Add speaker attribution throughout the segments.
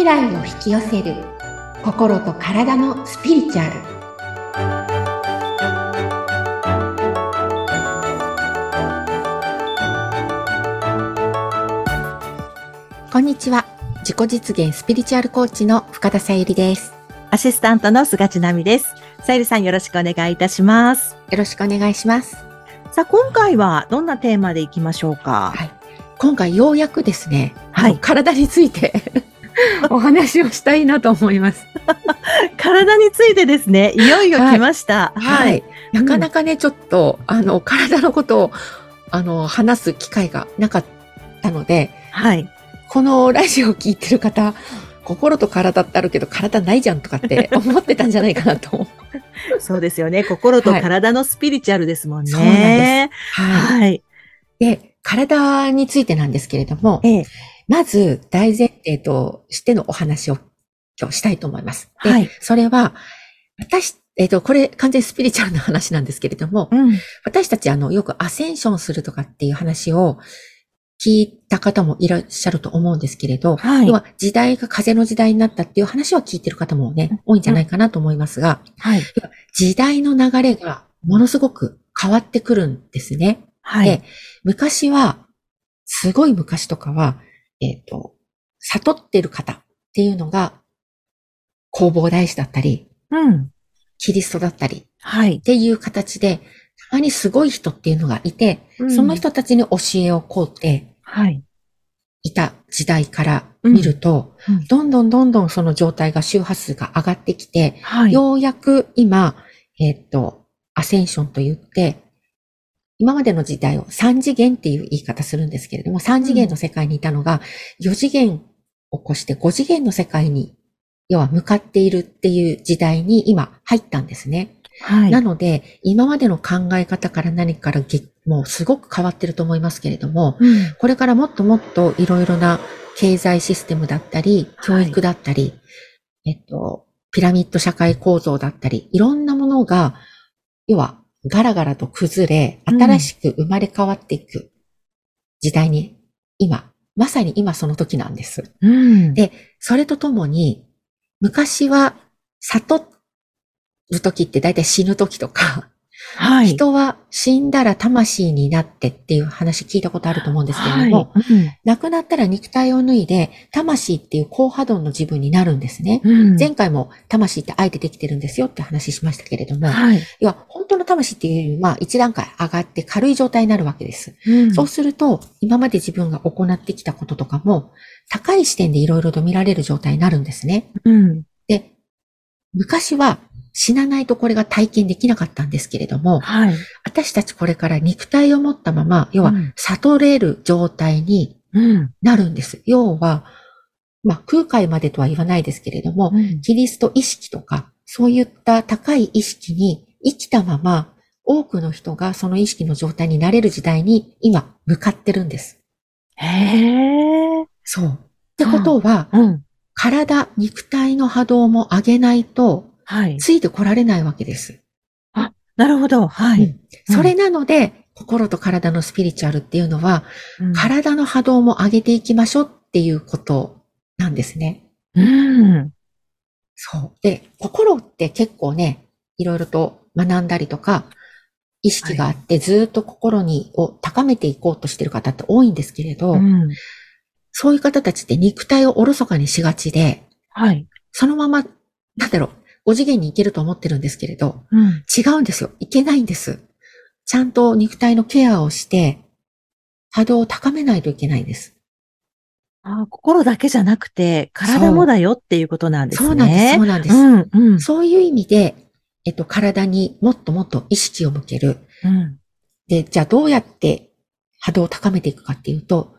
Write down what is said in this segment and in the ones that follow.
Speaker 1: 未来を引き寄せる。心と体のスピリチュアル。こんにちは。自己実現スピリチュアルコーチの深田さゆりです。
Speaker 2: アシスタントの菅千奈美です。さゆりさんよろしくお願いいたします。
Speaker 1: よろしくお願いします。
Speaker 2: さあ、今回はどんなテーマでいきましょうか？
Speaker 1: はい。今回ようやくですね、
Speaker 2: はい。
Speaker 1: 体について お話をしたいなと思います
Speaker 2: 体についてですね、いよいよ来ました。はい。
Speaker 1: なかなかね、ちょっと、あの、体のことを、あの、話す機会がなかったので、
Speaker 2: はい。
Speaker 1: このラジオを聞いてる方、心と体ってあるけど体ないじゃんとかって 思ってたんじゃないかなと。
Speaker 2: そうですよね。心と体のスピリチュアルですもんね。
Speaker 1: そうなんですはい。
Speaker 2: はい。
Speaker 1: で、体についてなんですけれども、
Speaker 2: ええ。
Speaker 1: まず大前提としてのお話を今日したいと思います。で、
Speaker 2: はい。
Speaker 1: それは、私、えっ、と、これ完全にスピリチュアルな話なんですけれども、
Speaker 2: うん。
Speaker 1: 私たちあの、よくアセンションするとかっていう話を聞いた方もいらっしゃると思うんですけれど、
Speaker 2: はい
Speaker 1: 要は時代が風の時代になったっていう話は聞いてる方もね、多いんじゃないかなと思いますが、
Speaker 2: はい。
Speaker 1: 時代の流れがものすごく変わってくるんですね。
Speaker 2: はい
Speaker 1: で。昔は、すごい昔とかは、えっ、と、悟ってる方っていうのが、弘法大師だったり、
Speaker 2: うん。
Speaker 1: キリストだったりっ
Speaker 2: はい。
Speaker 1: ていう形で、たまにすごい人っていうのがいて、
Speaker 2: うん
Speaker 1: その人たちに教えをこうって
Speaker 2: はい。
Speaker 1: いた時代から見ると、
Speaker 2: うんうん
Speaker 1: どんどんどんどんその状態が周波数が上がってきて、
Speaker 2: はい。
Speaker 1: ようやく今、えっ、と、アセンションと言って、今までの時代を3次元っていう言い方するんですけれども、3次元の世界にいたのが、4次元を越して5次元の世界に、要は向かっているっていう時代に今入ったんですね。
Speaker 2: はい。
Speaker 1: なので、今までの考え方から何からげもうすごく変わってると思いますけれども、
Speaker 2: うん。
Speaker 1: これからもっともっといろいろな経済システムだったり、教育だったり、えっと、ピラミッド社会構造だったり、いろんなものが、要はガラガラと崩れ、
Speaker 2: うん
Speaker 1: 新しく生まれ変わっていく時代に、今、まさに今その時なんです。
Speaker 2: うん。
Speaker 1: でそれとともに、昔は悟る時って大体死ぬ時とか、
Speaker 2: はい。
Speaker 1: 人は死んだら魂になってっていう話聞いたことあると思うんですけれども、
Speaker 2: はいうん
Speaker 1: 亡くなったら肉体を脱いで、魂っていう高波動の自分になるんですね。
Speaker 2: うん。
Speaker 1: 前回も魂ってあえてできてるんですよって話しましたけれども、
Speaker 2: はい。
Speaker 1: 要は本当の魂っていうより、まあ一段階上がって軽い状態になるわけです。
Speaker 2: うん
Speaker 1: そうすると、今まで自分が行ってきたこととかも、高い視点でいろいろと見られる状態になるんですね。
Speaker 2: うん。
Speaker 1: で、昔は死なないとこれが体験できなかったんですけれども、
Speaker 2: はい。
Speaker 1: 私たちこれから肉体を持ったまま、要は
Speaker 2: うん
Speaker 1: 悟れる状態に
Speaker 2: うん。
Speaker 1: なるんです。要は、まあ空海までとは言わないですけれども、
Speaker 2: うん
Speaker 1: キリスト意識とか、そういった高い意識に生きたまま、多くの人がその意識の状態になれる時代に今向かってるんです。
Speaker 2: へえ。
Speaker 1: そう。ってことは、
Speaker 2: うん。
Speaker 1: 体、肉体の波動も上げないと、
Speaker 2: はい。
Speaker 1: ついてこられないわけです。
Speaker 2: なるほど。はい。
Speaker 1: うんそれなので、心と体のスピリチュアルっていうのは、
Speaker 2: うん
Speaker 1: 体の波動も上げていきましょうっていうことなんですね。
Speaker 2: うん。
Speaker 1: そう。で、心って結構ね、いろいろと学んだりとか、意識があって、ずっと心に、を高めていこうとしてる方って多いんですけれど、
Speaker 2: うん。
Speaker 1: そういう方たちって肉体をおろそかにしがちで、
Speaker 2: はい。
Speaker 1: そのまま、なんだろう、5次元に行けると思ってるんですけれど、
Speaker 2: うん。
Speaker 1: 違うんですよ。いけないんです。ちゃんと肉体のケアをして、波動を高めないといけないんです。
Speaker 2: あ心だけじゃなくて、体もだよっていうことなんですね。
Speaker 1: そうなんです。そうなんです。
Speaker 2: うん。うん。
Speaker 1: そういう意味で、えっと、体にもっともっと意識を向ける。
Speaker 2: うん。
Speaker 1: で、じゃあどうやって波動を高めていくかっていうと、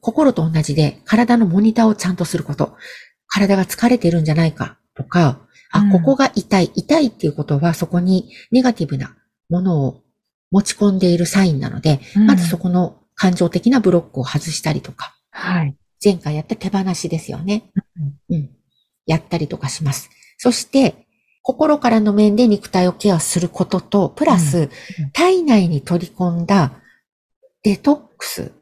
Speaker 1: 心と同じで体のモニターをちゃんとすること。体が疲れてるんじゃないかとか、あ
Speaker 2: うん、
Speaker 1: ここが痛い。痛いっていうことはそこにネガティブなものを持ち込んでいるサインなので、まずそこの感情的なブロックを外したりとか、
Speaker 2: はい。
Speaker 1: 前回やった手放しですよね。うん。やったりとかします。そして、心からの面で肉体をケアすることと、プラス、体内に取り込んだデトックス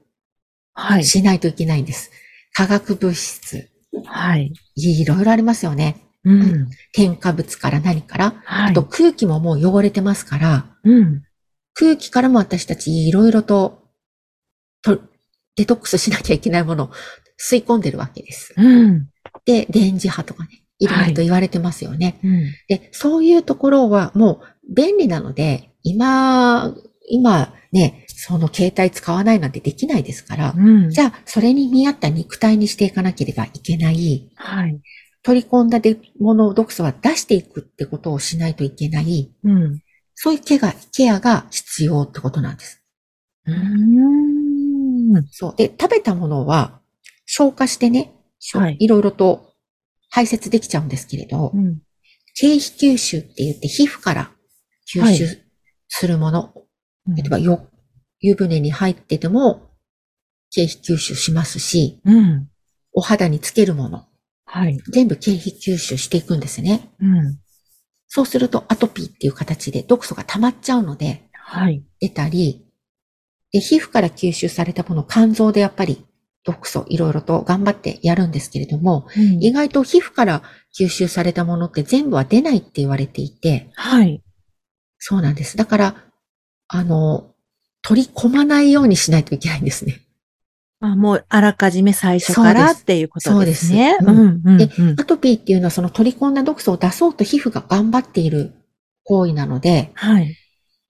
Speaker 2: はい。
Speaker 1: しないといけないんです。化学物質
Speaker 2: はい。
Speaker 1: いろいろありますよね。
Speaker 2: うん。
Speaker 1: 添加物から何から。
Speaker 2: はい。
Speaker 1: あと空気ももう汚れてますから、
Speaker 2: うん。
Speaker 1: 空気からも私たちいろいろととデトックスしなきゃいけないものを吸い込んでるわけです。
Speaker 2: うん。
Speaker 1: で、電磁波とかね、いろいろと言われてますよね。
Speaker 2: うん。
Speaker 1: で、そういうところはもう便利なので、今、今ね、その携帯使わないなんてできないですから、
Speaker 2: うん。
Speaker 1: じゃあ、それに見合った肉体にしていかなければいけない。
Speaker 2: はい。
Speaker 1: 取り込んだでもの、毒素は出していくってことをしないといけない。
Speaker 2: うん。
Speaker 1: そういうケアが、ケアが必要ってことなんです。
Speaker 2: うーん。
Speaker 1: そう。で、食べたものは消化してね、
Speaker 2: はい
Speaker 1: いろいろと排泄できちゃうんですけれど、
Speaker 2: うん。
Speaker 1: 経皮吸収って言って皮膚から吸
Speaker 2: は
Speaker 1: 収するもの、例えばよ湯船に入ってても経皮吸収しますし、
Speaker 2: うん。
Speaker 1: お肌につけるもの、
Speaker 2: はい。
Speaker 1: 全部経皮吸収していくんですね。
Speaker 2: うん。
Speaker 1: そうするとアトピーっていう形で毒素が溜まっちゃうので
Speaker 2: はい。
Speaker 1: 出たり、で、皮膚から吸収されたものを肝臓でやっぱり毒素いろいろと頑張ってやるんですけれども、
Speaker 2: うん
Speaker 1: 意外と皮膚から吸収されたものって全部は出ないって言われていて、
Speaker 2: はい。
Speaker 1: そうなんです。だから、あの、取り込まないようにしないといけないんですね。
Speaker 2: あ、もう、あらかじめ最初からっていうことですね。
Speaker 1: そうです
Speaker 2: ん。うん。
Speaker 1: で
Speaker 2: うん
Speaker 1: アトピーっていうのはその取り込んだ毒素を出そうと皮膚が頑張っている行為なので、
Speaker 2: はい。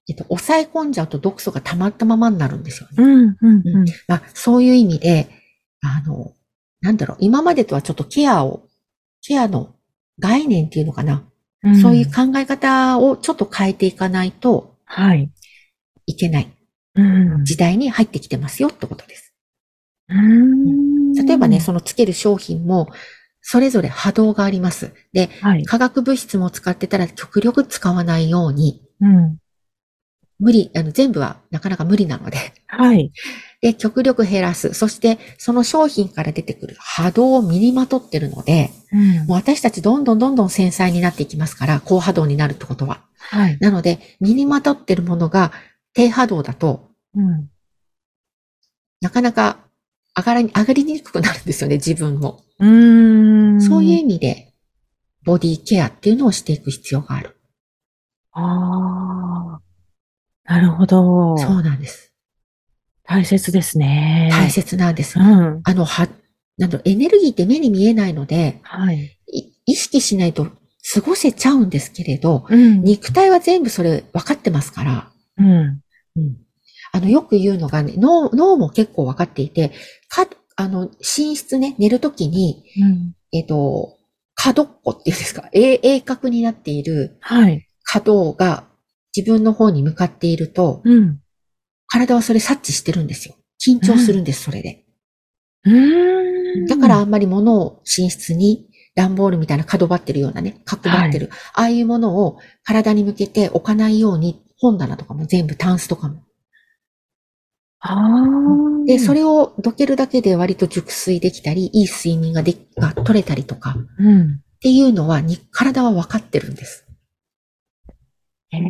Speaker 1: えっと、抑え込んじゃうと毒素が溜まったままになるんですよね。
Speaker 2: うん。うん。うん。
Speaker 1: まあ、そういう意味で、あの、なんだろう、今までとはちょっとケアを、ケアの概念っていうのかな。
Speaker 2: うん
Speaker 1: そういう考え方をちょっと変えていかないと
Speaker 2: はい。
Speaker 1: いけない
Speaker 2: うん。
Speaker 1: 時代に入ってきてますよってことです。
Speaker 2: うん
Speaker 1: 例えばね、そのつける商品も、それぞれ波動があります。で、
Speaker 2: はい。
Speaker 1: 化学物質も使ってたら極力使わないように、
Speaker 2: うん。
Speaker 1: 無理、あの、全部はなかなか無理なので、
Speaker 2: はい。
Speaker 1: で、極力減らす。そして、その商品から出てくる波動を身にまとってるので、
Speaker 2: うん
Speaker 1: もう私たちどんどんどんどん繊細になっていきますから、高波動になるってことは。
Speaker 2: はい。
Speaker 1: なので、身にまとってるものが低波動だと、
Speaker 2: うん。
Speaker 1: なかなか上がり、上がりにくくなるんですよね、自分も。
Speaker 2: うーん。
Speaker 1: そういう意味で、ボディケアっていうのをしていく必要がある。
Speaker 2: ああ。なるほど。
Speaker 1: そうなんです。
Speaker 2: 大切ですね。
Speaker 1: 大切なんです。
Speaker 2: うん。
Speaker 1: あの、は、なんだろう、エネルギーって目に見えないので、
Speaker 2: はい。
Speaker 1: い意識しないと過ごせちゃうんですけれど、
Speaker 2: うん。
Speaker 1: 肉体は全部それ分かってますから、
Speaker 2: うん。
Speaker 1: うん。あの、よく言うのがね、脳、脳も結構分かっていて、か、あの、寝室ね、寝るときに、
Speaker 2: うん。
Speaker 1: えっ、と、角っこっていうんですか、鋭鋭角になっている
Speaker 2: はい。
Speaker 1: 角が自分の方に向かっていると、
Speaker 2: うん。
Speaker 1: 体はそれ察知してるんですよ。緊張するんです、それで。だからあんまり物を寝室に段ボールみたいな角張ってるようなね、角張ってる、ああいうものを体に向けて置かないように本棚とかも全部タンスとかも。
Speaker 2: ああ。
Speaker 1: で、それをどけるだけで割と熟睡できたり、いい睡眠がでが取れたりとか
Speaker 2: うん。
Speaker 1: っていうのはに体は分かってるんです。
Speaker 2: へえ。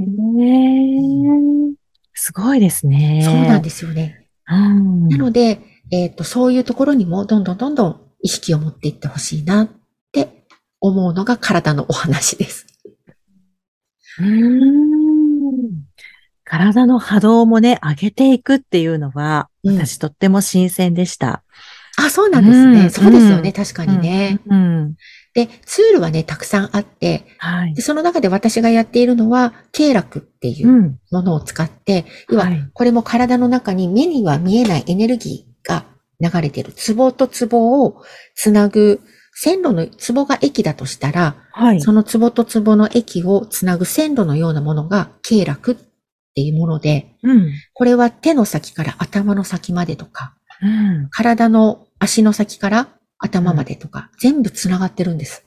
Speaker 2: すごいですね。
Speaker 1: そうなんですよね。
Speaker 2: うん。
Speaker 1: なので、えっ、と、そういうところにもどんどんどんどん意識を持っていってほしいなって思うのが体のお話です。
Speaker 2: うーん。体の波動もね、上げていくっていうのは、
Speaker 1: うん
Speaker 2: 私とっても新鮮でした。
Speaker 1: あ、そうなんですね。
Speaker 2: うん
Speaker 1: そうですよね。
Speaker 2: うん
Speaker 1: 確かにね。
Speaker 2: うん。
Speaker 1: で、ツールはね、たくさんあって、
Speaker 2: はい
Speaker 1: で。その中で私がやっているのは、経絡っていううんものを使って、要は
Speaker 2: はい、
Speaker 1: これも体の中に目には見えないエネルギーが流れている。ツボとツボをつなぐ、線路のツボが駅だとしたら、
Speaker 2: はい。
Speaker 1: そのツボとツボの駅をつなぐ線路のようなものが経絡っていうもので、
Speaker 2: うん。
Speaker 1: これは手の先から頭の先までとか、
Speaker 2: うん。
Speaker 1: 体の足の先から頭までとか、全部つながってるんです。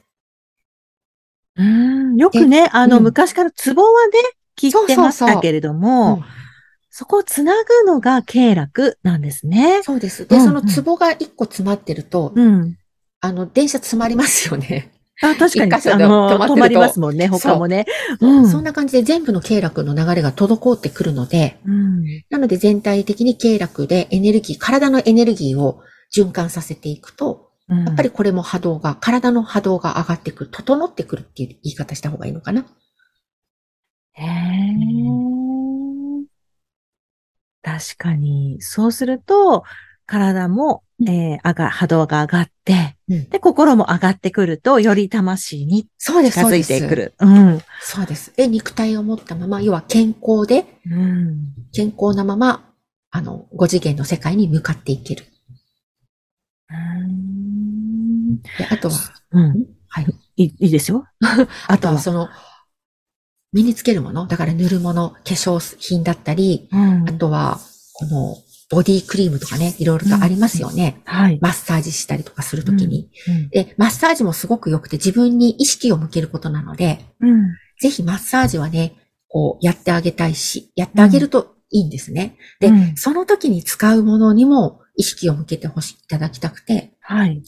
Speaker 2: うん。よくね、あの、
Speaker 1: うん
Speaker 2: 昔からツボはね、聞いてましたけれども、
Speaker 1: うん
Speaker 2: そこをつなぐのが経絡なんですね。
Speaker 1: そうです。で、
Speaker 2: うん
Speaker 1: そのツボが一個詰まってると、
Speaker 2: うん。
Speaker 1: あの、電車詰まりますよね。
Speaker 2: あ、確かに、
Speaker 1: 一箇所で
Speaker 2: あの、
Speaker 1: 止ま
Speaker 2: りますもんね、他もね。うん。
Speaker 1: そんな感じで全部の経絡の流れが滞ってくるので、
Speaker 2: うん。
Speaker 1: なので全体的に経絡でエネルギー、体のエネルギーを循環させていくと、
Speaker 2: うん
Speaker 1: やっぱりこれも波動が、体の波動が上がってくる、整ってくるっていう言い方した方がいいのかな。
Speaker 2: へえ。確かに。そうすると、体も、
Speaker 1: うん
Speaker 2: えー上が、波動が上がって、
Speaker 1: うん
Speaker 2: で、心も上がってくると、より魂に
Speaker 1: そうです、
Speaker 2: 近づい。てくる。うん。
Speaker 1: そうです。で、肉体を持ったまま、要は健康で、
Speaker 2: うん。
Speaker 1: 健康なまま、あの、5次元の世界に向かっていける。
Speaker 2: うん。
Speaker 1: であとは、
Speaker 2: うん。
Speaker 1: はい。
Speaker 2: いい、いいですよ。
Speaker 1: あとは、その、身につけるもの、だから塗るもの、化粧品だったり、
Speaker 2: うん
Speaker 1: あとは、この、ボディクリームとかね、いろいろとありますよね。
Speaker 2: はい。
Speaker 1: マッサージしたりとかするときに。
Speaker 2: うん
Speaker 1: で、マッサージもすごく良くて自分に意識を向けることなので、
Speaker 2: うん。
Speaker 1: ぜひマッサージはね、こう、やってあげたいし、やってあげるといいんですね。で、
Speaker 2: うん
Speaker 1: その時に使うものにも意識を向けてほしい、いただきたくて、
Speaker 2: はい。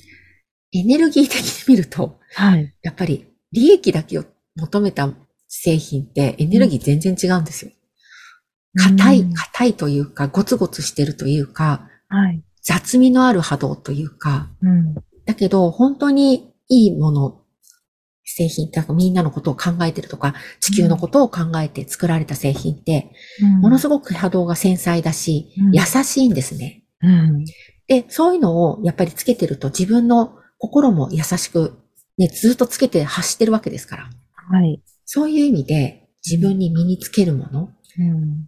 Speaker 1: エネルギー的に見ると、
Speaker 2: はい。
Speaker 1: やっぱり利益だけを求めた製品ってエネルギー全然違うんですよ。硬い、
Speaker 2: うん
Speaker 1: 硬いというか、ゴツゴツしてるというか、
Speaker 2: はい。
Speaker 1: 雑味のある波動というか、
Speaker 2: うん。
Speaker 1: だけど、本当にいいもの、製品ってみんなのことを考えてるとか、地球のことを考えて作られた製品って、ものすごく波動が繊細だし、
Speaker 2: うん
Speaker 1: 優しいんですね。
Speaker 2: うん。
Speaker 1: で、そういうのをやっぱりつけてると自分の心も優しく、ね、ずっとつけて発してるわけですから。
Speaker 2: はい。
Speaker 1: そういう意味で自分に身につけるもの、
Speaker 2: うん。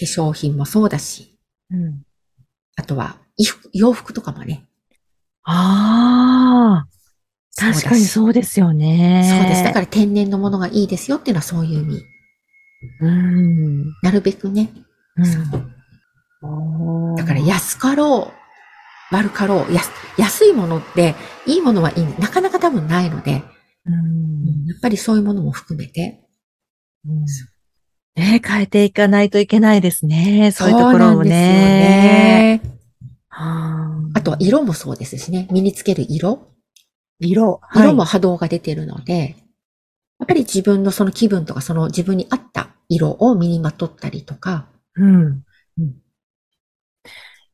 Speaker 1: 化粧品もそうだし、
Speaker 2: うん。
Speaker 1: あとは衣服洋服とかもね。
Speaker 2: ああ。確かにそうですよね。
Speaker 1: そうです。だから天然のものがいいですよっていうのはそういう意味。
Speaker 2: ら、うん。
Speaker 1: なるべくね。
Speaker 2: うん。
Speaker 1: だから安かろう、悪かろう、安安いものって、いいものはいい。なかなか多分ないので、
Speaker 2: うん。
Speaker 1: やっぱりそういうものも含めて。
Speaker 2: うんね変えていかないといけないですね。そういうところもね。
Speaker 1: あとは色もそうですしね。身につける色。
Speaker 2: 色。
Speaker 1: 色も波動が出てるので、やっぱり自分のその気分とかその自分に合った色を身にまとったりとか、
Speaker 2: うん
Speaker 1: うん。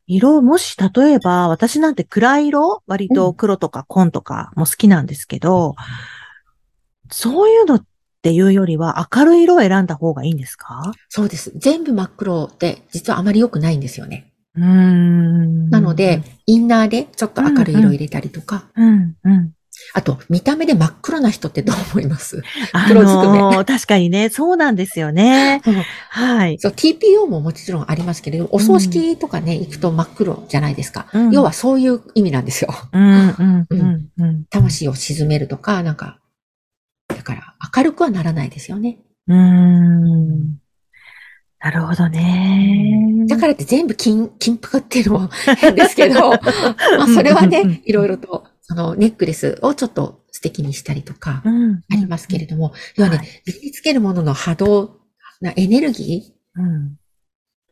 Speaker 2: 色、もし例えば、私なんて暗い色？割と黒とか紺とかも好きなんですけど、そういうのっていうよりは明るい色を選んだ方がいいんですか？
Speaker 1: そうです。全部真っ黒って実はあまり良くないんですよね。
Speaker 2: うーん。
Speaker 1: なので、、インナーでちょっと明るい色を入れたりとか、
Speaker 2: うん、うん。
Speaker 1: あと見た目で真っ黒な人ってどう思います？
Speaker 2: あ
Speaker 1: 黒ずくめ
Speaker 2: のー確かにね、そうなんですよね。はい。
Speaker 1: そう、TPO ももちろんありますけれど、お葬式とかね、行くと真っ黒じゃないですか。
Speaker 2: うん
Speaker 1: 要はそういう意味なんですよ。
Speaker 2: うん、うん、うん、うん。
Speaker 1: 魂を沈めるとか、なんか、だから明るくはならないですよね。
Speaker 2: うーん。なるほどね。
Speaker 1: だからって全部金、金服っていうのも 変ですけど、まあそれはね、いろいろと、そのネックレスをちょっと素敵にしたりとか、
Speaker 2: うん、
Speaker 1: ありますけれども、要はね、
Speaker 2: はい
Speaker 1: 身につけるものの波動、なエネルギー、
Speaker 2: うん。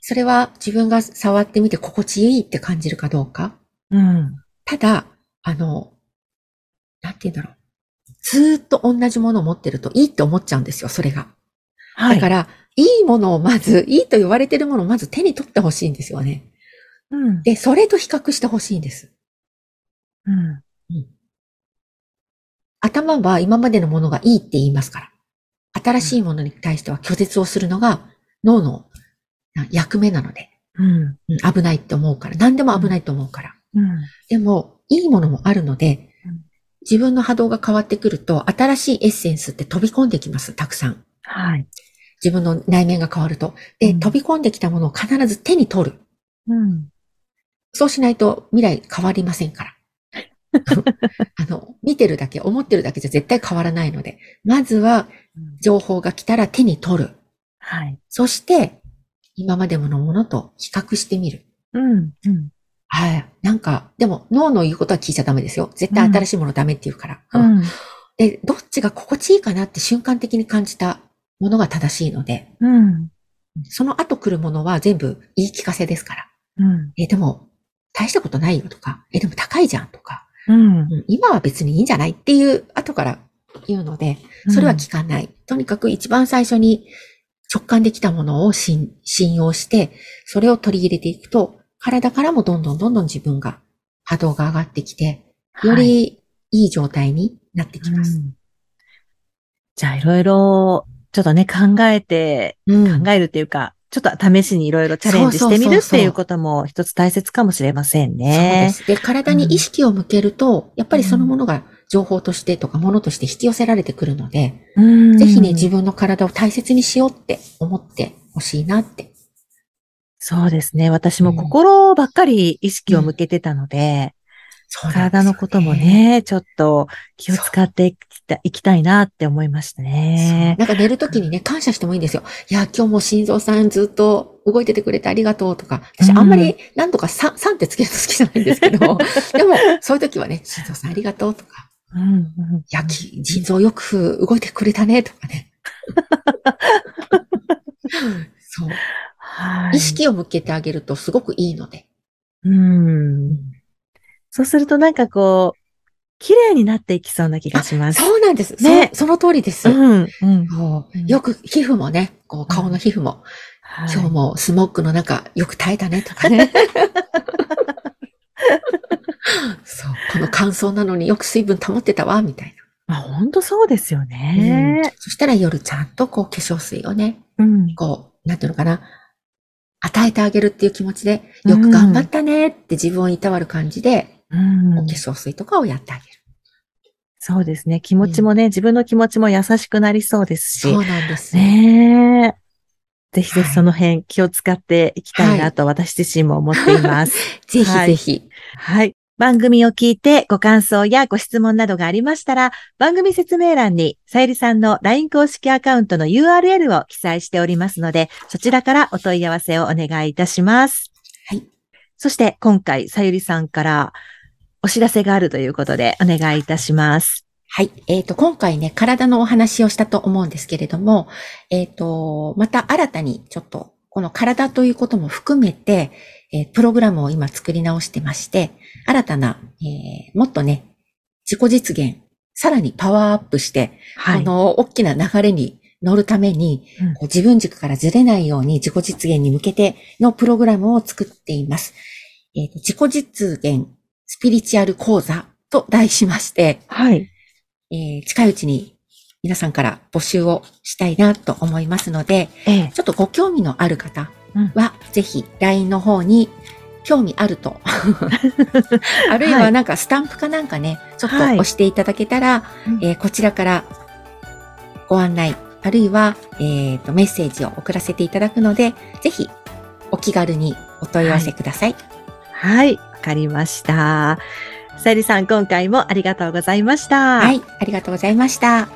Speaker 1: それは自分が触ってみて心地いいって感じるかどうか。
Speaker 2: うん。
Speaker 1: ただ、あの、なんて言うんだろう。ずーっと同じものを持ってるといいって思っちゃうんですよ、それが。
Speaker 2: はい。
Speaker 1: だから、いいものをまず、いいと言われてるものをまず手に取ってほしいんですよね。
Speaker 2: うん。
Speaker 1: で、それと比較してほしいんです。
Speaker 2: うん。
Speaker 1: 頭は今までのものがいいって言いますから。新しいものに対しては拒絶をするのが脳のな役目なので、
Speaker 2: うん。
Speaker 1: うん危ないって思うから、何でも危ないと思うから。
Speaker 2: うん。
Speaker 1: でも、いいものもあるので
Speaker 2: うん、
Speaker 1: 自分の波動が変わってくると、新しいエッセンスって飛び込んできます、たくさん。
Speaker 2: はい。
Speaker 1: 自分の内面が変わると。で、
Speaker 2: うん
Speaker 1: 飛び込んできたものを必ず手に取る。
Speaker 2: うん。
Speaker 1: そうしないと未来変わりませんから。あの、見てるだけ、思ってるだけじゃ絶対変わらないので、まずは情報が来たら手に取る。
Speaker 2: はい。
Speaker 1: そして、今までのものと比較してみる。
Speaker 2: うん。うん。
Speaker 1: はい。なんか、でも脳の言うことは聞いちゃダメですよ。絶対新しいものダメって言うから。
Speaker 2: う
Speaker 1: うん
Speaker 2: ん。
Speaker 1: で、どっちが心地いいかなって瞬間的に感じたものが正しいので、
Speaker 2: うん。
Speaker 1: その後来るものは全部言い聞かせですから。
Speaker 2: うん。
Speaker 1: え、でも、大したことないよとか、え、でも高いじゃんとか、
Speaker 2: うん。
Speaker 1: うん今は別にいいんじゃないっていう後から言うので、それは聞かない。とにかく一番最初に直感できたものを信信用して、それを取り入れていくと、体からもどんどんどんどん自分が波動が上がってきて、よ
Speaker 2: はい
Speaker 1: りいい状態になってきます。
Speaker 2: うんじゃあ、いろいろ、ちょっとね、考えて、
Speaker 1: うん
Speaker 2: 考えるっていうか、ちょっと試しにいろいろチャレンジしてみるっていうことも一つ大切かもしれません
Speaker 1: そうで
Speaker 2: ね。
Speaker 1: す。で、体に意識を向けると、やっぱりそのものが情報としてとかものとして引き寄せられてくるので、
Speaker 2: うん
Speaker 1: ぜひね、自分の体を大切にしようって思ってほしいなって。
Speaker 2: そうですね。私も心ばっかり意識を向けてたので、
Speaker 1: そうなんですよ
Speaker 2: 体のことも。ね、ちょっと気を使っていきたいきたいなって思いましたね。
Speaker 1: なんか寝るときにね、感謝してもいいんですよ。いや、今日も心臓さんずっと動いててくれてありがとうとか。私
Speaker 2: うん
Speaker 1: あんまり何とか3、3ってつけるの好きじゃないんですけど、でも、そういうときはね、心臓さんありがとうとか、
Speaker 2: うんうん
Speaker 1: いや、き腎臓よく動いてくれたねとかね。そう。
Speaker 2: はい
Speaker 1: 意識を向けてあげるとすごくいいので。
Speaker 2: うん。そうするとなんかこう、綺麗になっていきそうな気がします。
Speaker 1: そうなんです。
Speaker 2: ね
Speaker 1: そその通りです。
Speaker 2: うん。うん。
Speaker 1: よく皮膚もね、こう顔の皮膚も、
Speaker 2: はい
Speaker 1: 今日もスモッグの中よく耐えたねとかね。そう。この乾燥なのによく水分保ってたわ、みたい
Speaker 2: まあ本当そうですよ
Speaker 1: な。
Speaker 2: ね。
Speaker 1: そしたら夜ちゃんとこう化粧水をね、
Speaker 2: うん。
Speaker 1: こう、なんていうのかな。与えてあげるっていう気持ちで、よく頑張ったねって自分をいたわる感じで、
Speaker 2: うん
Speaker 1: お化粧水とかをやってあげる。
Speaker 2: そうですね。気持ちもね、自分の気持ちも優しくなりそうですし。
Speaker 1: そうなんです。
Speaker 2: ねえ。ぜひぜ
Speaker 1: はい
Speaker 2: ひその辺気を使っていきたいなと私自身も思っています。
Speaker 1: ぜひぜひ。
Speaker 2: はい。番組を聞いてご感想やご質問などがありましたら、番組説明欄にさゆりさんの LINE 公式アカウントの URL を記載しておりますので、そちらからお問い合わせをお願いいたします。
Speaker 1: はい。
Speaker 2: そして今回さゆりさんからお知らせがあるということでお願いいたします。
Speaker 1: はい。えっ、と、今回ね、体のお話をしたと思うんですけれども、えっ、と、また新たにちょっと、この体ということも含めて、えープログラムを今作り直してまして、新たな、えーもっとね、自己実現、さらにパワーアップして、
Speaker 2: は
Speaker 1: この大きな流れに乗るために、
Speaker 2: うん
Speaker 1: 自分軸からずれないように自己実現に向けてのプログラムを作っています。えーと自己実現スピリチュアル講座と題しまして、
Speaker 2: はい。
Speaker 1: えー近いうちに皆さんから募集をしたいなと思いますので、
Speaker 2: ええ。
Speaker 1: ちょっとご興味のある方
Speaker 2: うん
Speaker 1: は、ぜひ LINE の方に興味あると。あるいはなんかスタンプかなんかね、ちょっと
Speaker 2: はい
Speaker 1: 押していただけたら、
Speaker 2: うん
Speaker 1: えーこちらからご案内、あるいは、えーとメッセージを送らせていただくので、ぜひお気軽にお問い合わせください。
Speaker 2: はい。わかりました。さゆりさん、今回もありがとうございました。
Speaker 1: はい、ありがとうございました。